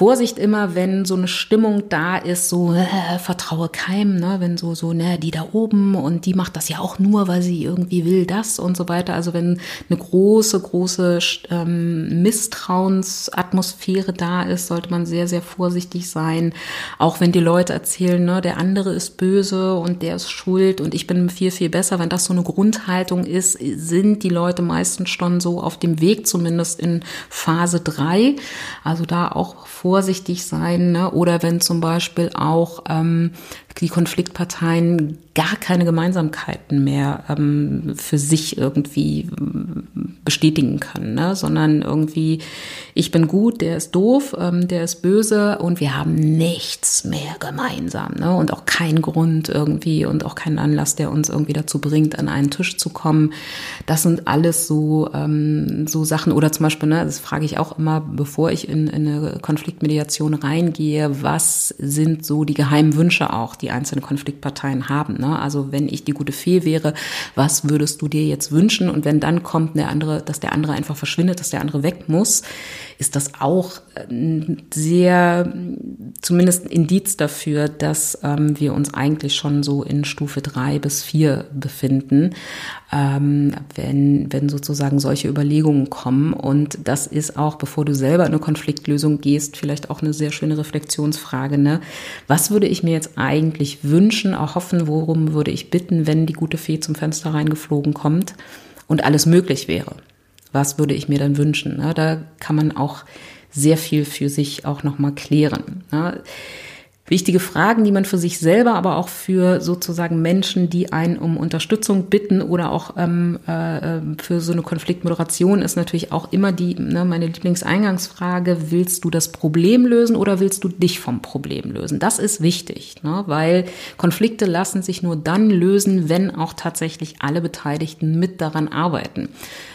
Vorsicht immer, wenn so eine Stimmung da ist, so äh, vertraue keinem, ne? wenn so so ne die da oben und die macht das ja auch nur, weil sie irgendwie will das und so weiter. Also wenn eine große große ähm, Misstrauensatmosphäre da ist, sollte man sehr sehr vorsichtig sein. Auch wenn die Leute erzählen, ne der andere ist böse und der ist schuld und ich bin viel viel besser. Wenn das so eine Grundhaltung ist, sind die Leute meistens schon so auf dem Weg, zumindest in Phase drei. Also da auch vorsichtig sein. Ne? Oder wenn zum Beispiel auch ähm, die Konfliktparteien gar keine Gemeinsamkeiten mehr ähm, für sich irgendwie bestätigen können, ne? sondern irgendwie, ich bin gut, der ist doof, ähm, der ist böse und wir haben nichts mehr gemeinsam ne? und auch keinen Grund irgendwie und auch keinen Anlass, der uns irgendwie dazu bringt, an einen Tisch zu kommen. Das sind alles so, ähm, so Sachen oder zum Beispiel, ne, das frage ich auch immer, bevor ich in, in eine Konfliktmediation reingehe, was sind so die geheimen Wünsche auch, die einzelne Konfliktparteien haben. Ne? Also wenn ich die gute Fee wäre, was würdest du dir jetzt wünschen? Und wenn dann kommt der andere, dass der andere einfach verschwindet, dass der andere weg muss, ist das auch sehr, zumindest ein Indiz dafür, dass ähm, wir uns eigentlich schon so in Stufe drei bis vier befinden, ähm, wenn, wenn sozusagen solche Überlegungen kommen. Und das ist auch, bevor du selber in eine Konfliktlösung gehst, vielleicht auch eine sehr schöne Reflexionsfrage. Ne? Was würde ich mir jetzt eigentlich wünschen, auch hoffen, worum würde ich bitten, wenn die gute Fee zum Fenster reingeflogen kommt und alles möglich wäre? Was würde ich mir dann wünschen? Da kann man auch sehr viel für sich auch nochmal klären. Wichtige Fragen, die man für sich selber, aber auch für sozusagen Menschen, die einen um Unterstützung bitten oder auch ähm, äh, für so eine Konfliktmoderation ist natürlich auch immer die, ne, meine Lieblingseingangsfrage, willst du das Problem lösen oder willst du dich vom Problem lösen? Das ist wichtig, ne, weil Konflikte lassen sich nur dann lösen, wenn auch tatsächlich alle Beteiligten mit daran arbeiten.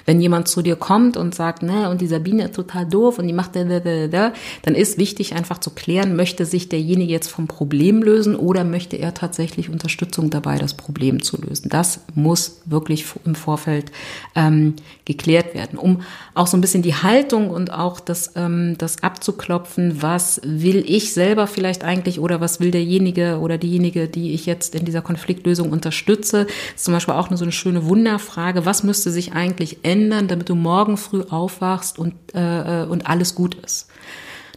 Wenn jemand zu dir kommt und sagt, ne, und die Sabine ist total doof und die macht da, da, da, da, dann ist wichtig einfach zu klären, möchte sich derjenige jetzt vom Problem lösen oder möchte er tatsächlich Unterstützung dabei, das Problem zu lösen. Das muss wirklich im Vorfeld ähm, geklärt werden, um auch so ein bisschen die Haltung und auch das, ähm, das abzuklopfen, was will ich selber vielleicht eigentlich oder was will derjenige oder diejenige, die ich jetzt in dieser Konfliktlösung unterstütze. Das ist zum Beispiel auch nur so eine schöne Wunderfrage, was müsste sich eigentlich ändern, ändern, damit du morgen früh aufwachst und, äh, äh, und alles gut ist.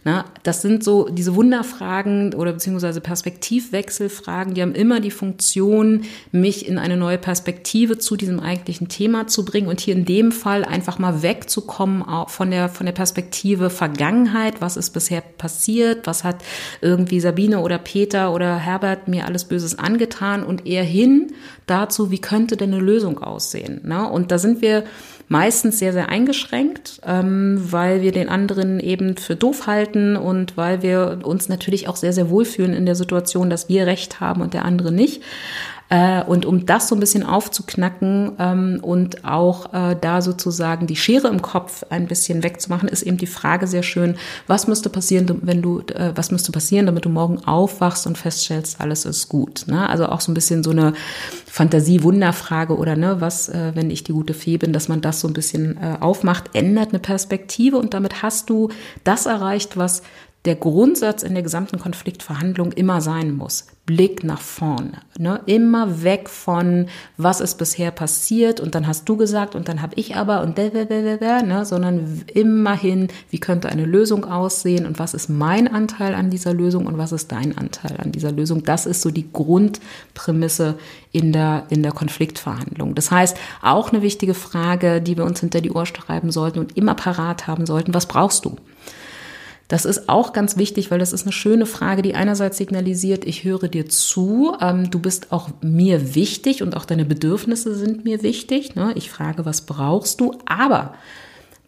Na, das sind so diese Wunderfragen oder beziehungsweise Perspektivwechselfragen, die haben immer die Funktion, mich in eine neue Perspektive zu diesem eigentlichen Thema zu bringen und hier in dem Fall einfach mal wegzukommen von der, von der Perspektive Vergangenheit. Was ist bisher passiert? Was hat irgendwie Sabine oder Peter oder Herbert mir alles Böses angetan und eher hin dazu, wie könnte denn eine Lösung aussehen? Na, und da sind wir meistens sehr, sehr eingeschränkt, ähm, weil wir den anderen eben für doof halten und weil wir uns natürlich auch sehr, sehr wohlfühlen in der Situation, dass wir Recht haben und der andere nicht. Äh, und um das so ein bisschen aufzuknacken ähm, und auch äh, da sozusagen die Schere im Kopf ein bisschen wegzumachen, ist eben die Frage sehr schön, was müsste passieren, wenn du, äh, was müsste passieren, damit du morgen aufwachst und feststellst, alles ist gut. Ne? Also auch so ein bisschen so eine Fantasie-Wunderfrage oder ne, was, äh, wenn ich die gute Fee bin, dass man das so ein bisschen äh, aufmacht, ändert eine Perspektive und damit hast du das erreicht, was der Grundsatz in der gesamten Konfliktverhandlung immer sein muss. Blick nach vorne. Ne? Immer weg von, was ist bisher passiert und dann hast du gesagt und dann habe ich aber und da, da, da, da, ne? sondern immerhin, wie könnte eine Lösung aussehen und was ist mein Anteil an dieser Lösung und was ist dein Anteil an dieser Lösung. Das ist so die Grundprämisse in der, in der Konfliktverhandlung. Das heißt, auch eine wichtige Frage, die wir uns hinter die Ohr schreiben sollten und immer parat haben sollten, was brauchst du? Das ist auch ganz wichtig, weil das ist eine schöne Frage, die einerseits signalisiert, ich höre dir zu, ähm, du bist auch mir wichtig und auch deine Bedürfnisse sind mir wichtig. Ne? Ich frage, was brauchst du? Aber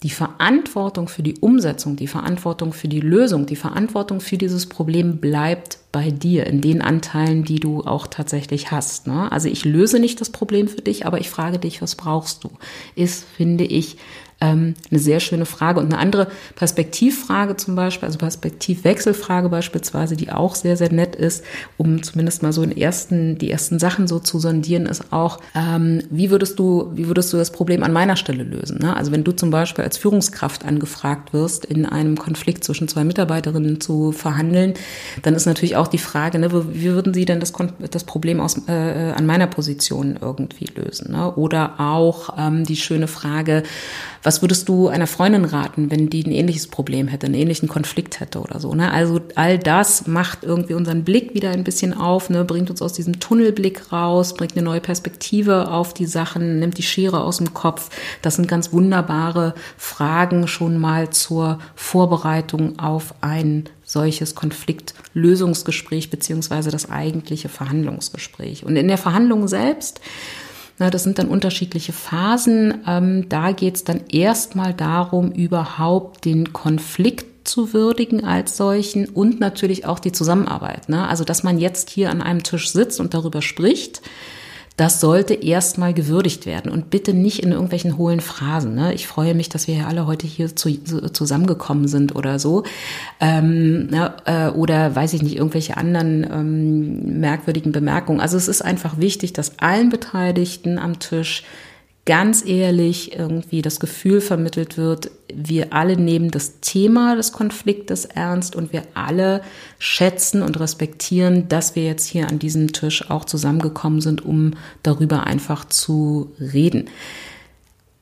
die Verantwortung für die Umsetzung, die Verantwortung für die Lösung, die Verantwortung für dieses Problem bleibt bei dir, in den Anteilen, die du auch tatsächlich hast. Ne? Also ich löse nicht das Problem für dich, aber ich frage dich, was brauchst du? Ist, finde ich, ähm, eine sehr schöne Frage. Und eine andere Perspektivfrage zum Beispiel, also Perspektivwechselfrage beispielsweise, die auch sehr, sehr nett ist, um zumindest mal so in ersten, die ersten Sachen so zu sondieren, ist auch, ähm, wie würdest du, wie würdest du das Problem an meiner Stelle lösen? Ne? Also wenn du zum Beispiel als Führungskraft angefragt wirst, in einem Konflikt zwischen zwei Mitarbeiterinnen zu verhandeln, dann ist natürlich auch die Frage, ne, wie würden sie denn das, das Problem aus, äh, an meiner Position irgendwie lösen? Ne? Oder auch ähm, die schöne Frage, was würdest du einer Freundin raten, wenn die ein ähnliches Problem hätte, einen ähnlichen Konflikt hätte oder so? Ne? Also all das macht irgendwie unseren Blick wieder ein bisschen auf, ne? bringt uns aus diesem Tunnelblick raus, bringt eine neue Perspektive auf die Sachen, nimmt die Schere aus dem Kopf. Das sind ganz wunderbare Fragen schon mal zur Vorbereitung auf ein solches Konfliktlösungsgespräch beziehungsweise das eigentliche Verhandlungsgespräch. Und in der Verhandlung selbst na, das sind dann unterschiedliche Phasen. Ähm, da geht es dann erstmal darum, überhaupt den Konflikt zu würdigen als solchen und natürlich auch die Zusammenarbeit. Ne? Also, dass man jetzt hier an einem Tisch sitzt und darüber spricht, das sollte erstmal gewürdigt werden und bitte nicht in irgendwelchen hohlen Phrasen. Ne? Ich freue mich, dass wir ja alle heute hier zu, zusammengekommen sind oder so. Ähm, ne? äh, oder weiß ich nicht, irgendwelche anderen ähm, merkwürdigen Bemerkungen. Also es ist einfach wichtig, dass allen Beteiligten am Tisch ganz ehrlich irgendwie das Gefühl vermittelt wird, wir alle nehmen das Thema des Konfliktes ernst und wir alle schätzen und respektieren, dass wir jetzt hier an diesem Tisch auch zusammengekommen sind, um darüber einfach zu reden.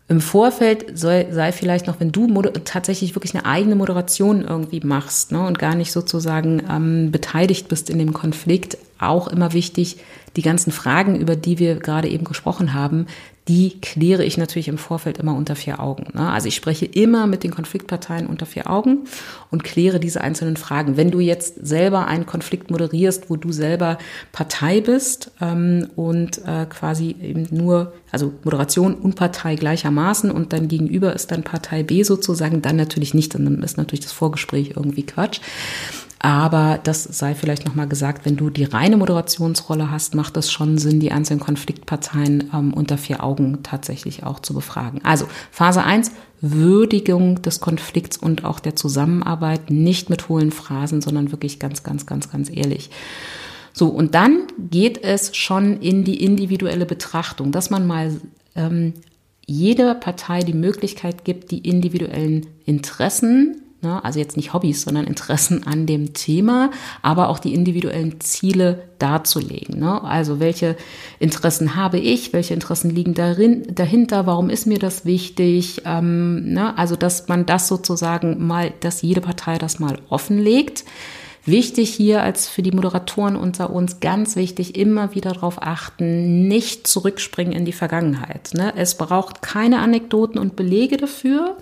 Im Vorfeld soll, sei vielleicht noch, wenn du tatsächlich wirklich eine eigene Moderation irgendwie machst ne, und gar nicht sozusagen ähm, beteiligt bist in dem Konflikt, auch immer wichtig, die ganzen Fragen, über die wir gerade eben gesprochen haben, die kläre ich natürlich im Vorfeld immer unter vier Augen. Ne? Also ich spreche immer mit den Konfliktparteien unter vier Augen und kläre diese einzelnen Fragen. Wenn du jetzt selber einen Konflikt moderierst, wo du selber Partei bist ähm, und äh, quasi eben nur, also Moderation und Partei gleichermaßen und dann gegenüber ist dann Partei B sozusagen, dann natürlich nicht, dann ist natürlich das Vorgespräch irgendwie Quatsch. Aber das sei vielleicht nochmal gesagt, wenn du die reine Moderationsrolle hast, macht es schon Sinn, die einzelnen Konfliktparteien ähm, unter vier Augen tatsächlich auch zu befragen. Also Phase eins Würdigung des Konflikts und auch der Zusammenarbeit, nicht mit hohlen Phrasen, sondern wirklich ganz, ganz, ganz, ganz ehrlich. So, und dann geht es schon in die individuelle Betrachtung, dass man mal ähm, jeder Partei die Möglichkeit gibt, die individuellen Interessen Ne? Also jetzt nicht Hobbys, sondern Interessen an dem Thema, aber auch die individuellen Ziele darzulegen. Ne? Also welche Interessen habe ich, welche Interessen liegen darin, dahinter, warum ist mir das wichtig? Ähm, ne? Also dass man das sozusagen mal, dass jede Partei das mal offenlegt. Wichtig hier als für die Moderatoren unter uns, ganz wichtig, immer wieder darauf achten, nicht zurückspringen in die Vergangenheit. Ne? Es braucht keine Anekdoten und Belege dafür.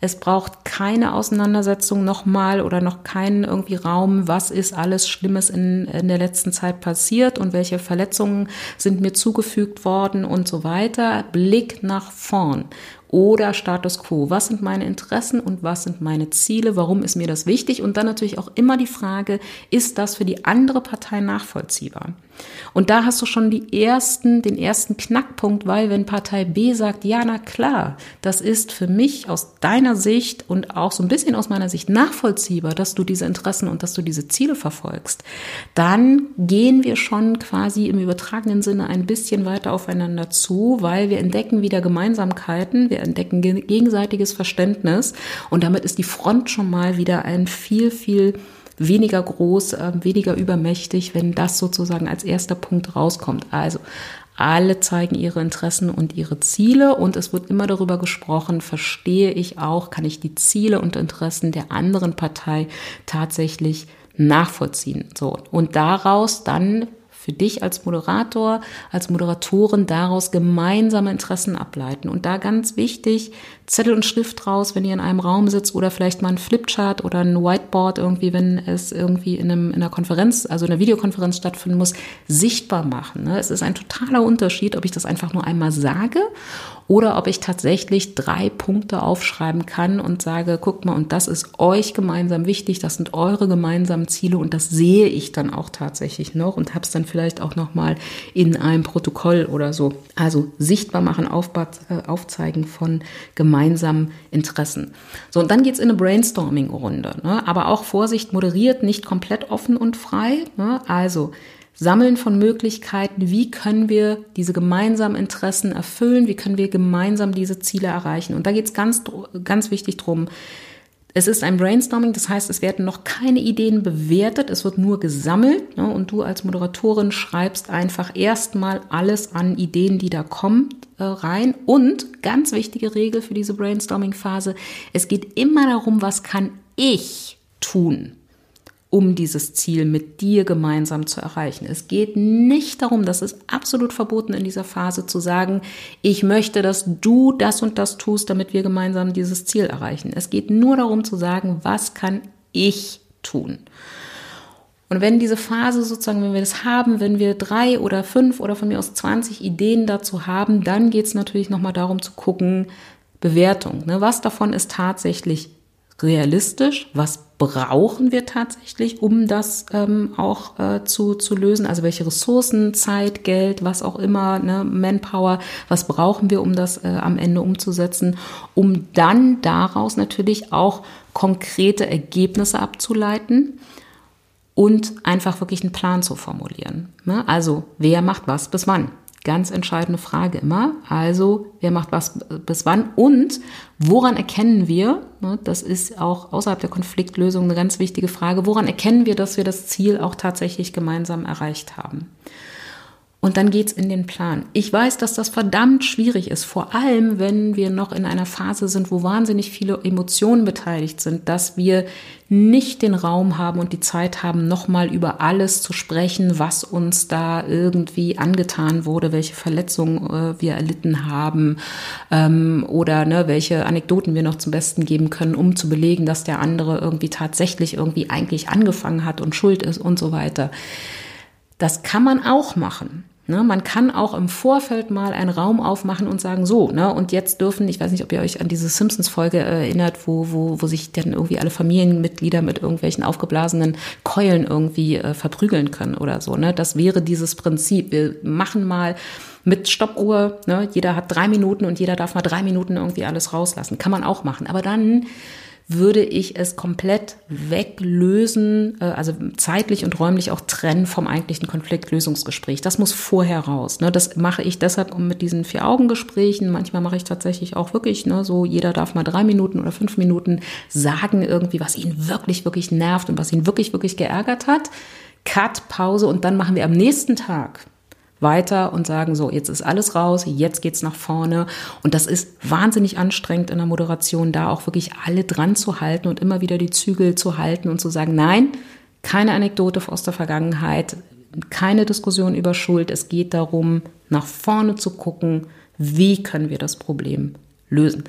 Es braucht keine Auseinandersetzung nochmal oder noch keinen irgendwie Raum, was ist alles Schlimmes in, in der letzten Zeit passiert und welche Verletzungen sind mir zugefügt worden und so weiter. Blick nach vorn oder Status quo. Was sind meine Interessen und was sind meine Ziele? Warum ist mir das wichtig? Und dann natürlich auch immer die Frage, ist das für die andere Partei nachvollziehbar? Und da hast du schon die ersten, den ersten Knackpunkt, weil wenn Partei B sagt, ja, na klar, das ist für mich aus deiner Sicht und auch so ein bisschen aus meiner Sicht nachvollziehbar, dass du diese Interessen und dass du diese Ziele verfolgst, dann gehen wir schon quasi im übertragenen Sinne ein bisschen weiter aufeinander zu, weil wir entdecken wieder Gemeinsamkeiten, wir entdecken gegenseitiges Verständnis und damit ist die Front schon mal wieder ein viel, viel weniger groß, äh, weniger übermächtig, wenn das sozusagen als erster Punkt rauskommt. Also alle zeigen ihre Interessen und ihre Ziele und es wird immer darüber gesprochen, verstehe ich auch, kann ich die Ziele und Interessen der anderen Partei tatsächlich nachvollziehen. So. Und daraus dann für dich als Moderator, als Moderatorin daraus gemeinsame Interessen ableiten. Und da ganz wichtig, Zettel und Schrift raus, wenn ihr in einem Raum sitzt oder vielleicht mal ein Flipchart oder ein Whiteboard irgendwie, wenn es irgendwie in, einem, in einer Konferenz, also in einer Videokonferenz stattfinden muss, sichtbar machen. Ne? Es ist ein totaler Unterschied, ob ich das einfach nur einmal sage oder ob ich tatsächlich drei Punkte aufschreiben kann und sage, guck mal, und das ist euch gemeinsam wichtig, das sind eure gemeinsamen Ziele und das sehe ich dann auch tatsächlich noch und habe es dann vielleicht auch noch mal in einem Protokoll oder so. Also sichtbar machen, äh, aufzeigen von gemeinsamen Interessen. So, und dann geht's in eine Brainstorming-Runde. Ne? Aber auch Vorsicht, moderiert, nicht komplett offen und frei. Ne? Also Sammeln von Möglichkeiten, wie können wir diese gemeinsamen Interessen erfüllen, wie können wir gemeinsam diese Ziele erreichen. Und da geht es ganz, ganz wichtig drum. Es ist ein Brainstorming, das heißt, es werden noch keine Ideen bewertet, es wird nur gesammelt ne, und du als Moderatorin schreibst einfach erstmal alles an Ideen, die da kommen, äh, rein. Und ganz wichtige Regel für diese Brainstorming-Phase, es geht immer darum, was kann ich tun um dieses Ziel mit dir gemeinsam zu erreichen. Es geht nicht darum, das ist absolut verboten in dieser Phase zu sagen, ich möchte, dass du das und das tust, damit wir gemeinsam dieses Ziel erreichen. Es geht nur darum zu sagen, was kann ich tun? Und wenn diese Phase sozusagen, wenn wir das haben, wenn wir drei oder fünf oder von mir aus 20 Ideen dazu haben, dann geht es natürlich nochmal darum zu gucken, Bewertung. Ne? Was davon ist tatsächlich realistisch? Was brauchen wir tatsächlich, um das ähm, auch äh, zu, zu lösen? Also welche Ressourcen, Zeit, Geld, was auch immer, ne, Manpower, was brauchen wir, um das äh, am Ende umzusetzen, um dann daraus natürlich auch konkrete Ergebnisse abzuleiten und einfach wirklich einen Plan zu formulieren. Ne? Also wer macht was bis wann? Ganz entscheidende Frage immer. Also, wer macht was bis wann und woran erkennen wir, ne, das ist auch außerhalb der Konfliktlösung eine ganz wichtige Frage, woran erkennen wir, dass wir das Ziel auch tatsächlich gemeinsam erreicht haben? Und dann geht's in den Plan. Ich weiß, dass das verdammt schwierig ist, vor allem wenn wir noch in einer Phase sind, wo wahnsinnig viele Emotionen beteiligt sind, dass wir nicht den Raum haben und die Zeit haben, nochmal über alles zu sprechen, was uns da irgendwie angetan wurde, welche Verletzungen äh, wir erlitten haben ähm, oder ne, welche Anekdoten wir noch zum Besten geben können, um zu belegen, dass der andere irgendwie tatsächlich irgendwie eigentlich angefangen hat und schuld ist und so weiter. Das kann man auch machen. Ne, man kann auch im Vorfeld mal einen Raum aufmachen und sagen, so, ne, und jetzt dürfen, ich weiß nicht, ob ihr euch an diese Simpsons-Folge erinnert, wo, wo, wo sich dann irgendwie alle Familienmitglieder mit irgendwelchen aufgeblasenen Keulen irgendwie äh, verprügeln können oder so. Ne? Das wäre dieses Prinzip. Wir machen mal mit Stoppuhr, ne, jeder hat drei Minuten und jeder darf mal drei Minuten irgendwie alles rauslassen. Kann man auch machen. Aber dann würde ich es komplett weglösen, äh, also zeitlich und räumlich auch trennen vom eigentlichen Konfliktlösungsgespräch. Das muss vorher raus. Ne? Das mache ich deshalb mit diesen Vier-Augen-Gesprächen. Manchmal mache ich tatsächlich auch wirklich ne, so, jeder darf mal drei Minuten oder fünf Minuten sagen irgendwie, was ihn wirklich, wirklich nervt und was ihn wirklich, wirklich geärgert hat. Cut, Pause und dann machen wir am nächsten Tag weiter und sagen so, jetzt ist alles raus, jetzt geht's nach vorne. Und das ist wahnsinnig anstrengend in der Moderation, da auch wirklich alle dran zu halten und immer wieder die Zügel zu halten und zu sagen, nein, keine Anekdote aus der Vergangenheit, keine Diskussion über Schuld. Es geht darum, nach vorne zu gucken, wie können wir das Problem lösen.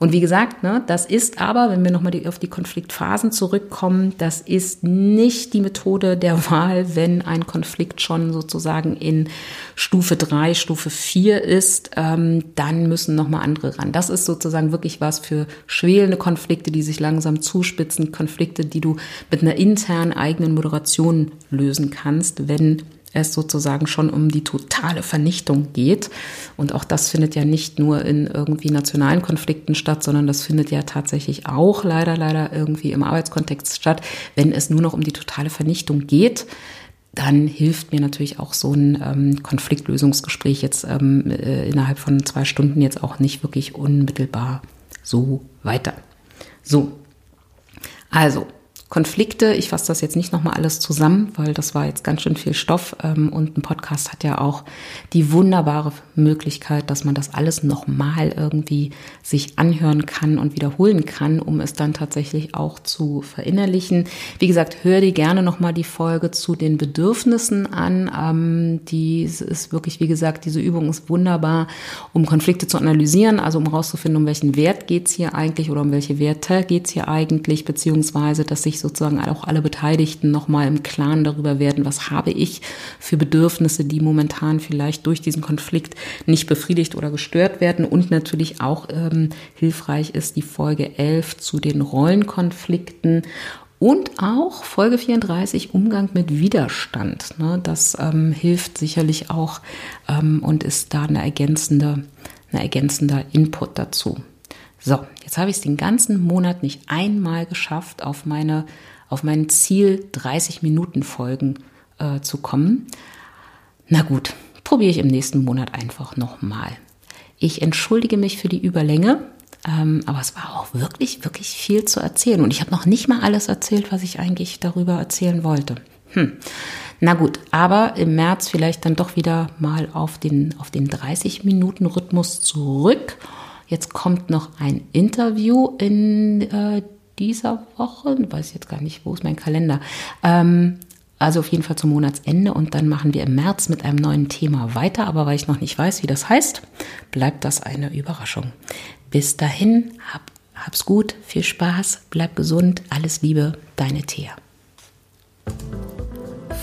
Und wie gesagt, ne, das ist aber, wenn wir nochmal auf die Konfliktphasen zurückkommen, das ist nicht die Methode der Wahl, wenn ein Konflikt schon sozusagen in Stufe drei, Stufe vier ist, ähm, dann müssen nochmal andere ran. Das ist sozusagen wirklich was für schwelende Konflikte, die sich langsam zuspitzen, Konflikte, die du mit einer internen eigenen Moderation lösen kannst, wenn es sozusagen schon um die totale Vernichtung geht. Und auch das findet ja nicht nur in irgendwie nationalen Konflikten statt, sondern das findet ja tatsächlich auch leider, leider irgendwie im Arbeitskontext statt. Wenn es nur noch um die totale Vernichtung geht, dann hilft mir natürlich auch so ein ähm, Konfliktlösungsgespräch jetzt ähm, äh, innerhalb von zwei Stunden jetzt auch nicht wirklich unmittelbar so weiter. So, also Konflikte. Ich fasse das jetzt nicht nochmal alles zusammen, weil das war jetzt ganz schön viel Stoff. Ähm, und ein Podcast hat ja auch die wunderbare Möglichkeit, dass man das alles nochmal irgendwie sich anhören kann und wiederholen kann, um es dann tatsächlich auch zu verinnerlichen. Wie gesagt, hör dir gerne nochmal die Folge zu den Bedürfnissen an. Ähm, die ist wirklich, wie gesagt, diese Übung ist wunderbar, um Konflikte zu analysieren, also um herauszufinden, um welchen Wert geht's hier eigentlich oder um welche Werte geht's hier eigentlich, beziehungsweise, dass sich sozusagen auch alle Beteiligten nochmal im Klaren darüber werden, was habe ich für Bedürfnisse, die momentan vielleicht durch diesen Konflikt nicht befriedigt oder gestört werden. Und natürlich auch ähm, hilfreich ist die Folge 11 zu den Rollenkonflikten und auch Folge 34, Umgang mit Widerstand. Ne, das ähm, hilft sicherlich auch ähm, und ist da eine ergänzende, eine ergänzender Input dazu. So, jetzt habe ich es den ganzen Monat nicht einmal geschafft, auf meine auf mein Ziel 30 Minuten Folgen äh, zu kommen. Na gut, probiere ich im nächsten Monat einfach nochmal. Ich entschuldige mich für die Überlänge, ähm, aber es war auch wirklich, wirklich viel zu erzählen. Und ich habe noch nicht mal alles erzählt, was ich eigentlich darüber erzählen wollte. Hm. Na gut, aber im März vielleicht dann doch wieder mal auf den, auf den 30-Minuten-Rhythmus zurück. Jetzt kommt noch ein Interview in äh, dieser Woche. Weiß ich jetzt gar nicht, wo ist mein Kalender. Ähm, also auf jeden Fall zum Monatsende und dann machen wir im März mit einem neuen Thema weiter. Aber weil ich noch nicht weiß, wie das heißt, bleibt das eine Überraschung. Bis dahin, hab, hab's gut, viel Spaß, bleib gesund, alles Liebe, deine Thea.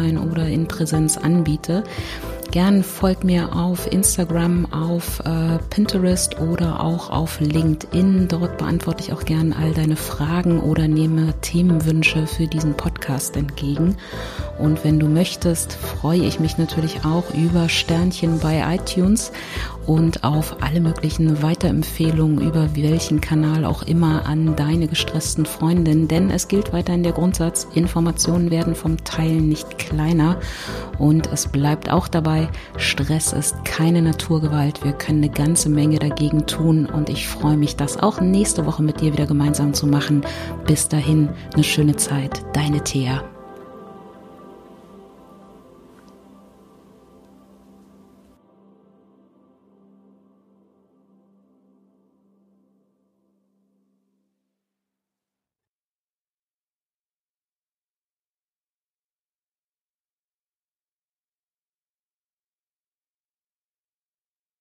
online oder in Präsenz anbiete. Gern folg mir auf Instagram, auf äh, Pinterest oder auch auf LinkedIn. Dort beantworte ich auch gern all deine Fragen oder nehme Themenwünsche für diesen Podcast entgegen. Und wenn du möchtest, freue ich mich natürlich auch über Sternchen bei iTunes und auf alle möglichen Weiterempfehlungen über welchen Kanal auch immer an deine gestressten Freundinnen. Denn es gilt weiterhin der Grundsatz, Informationen werden vom Teilen nicht kleiner. Und es bleibt auch dabei, Stress ist keine Naturgewalt. Wir können eine ganze Menge dagegen tun. Und ich freue mich, das auch nächste Woche mit dir wieder gemeinsam zu machen. Bis dahin, eine schöne Zeit. Deine Thea.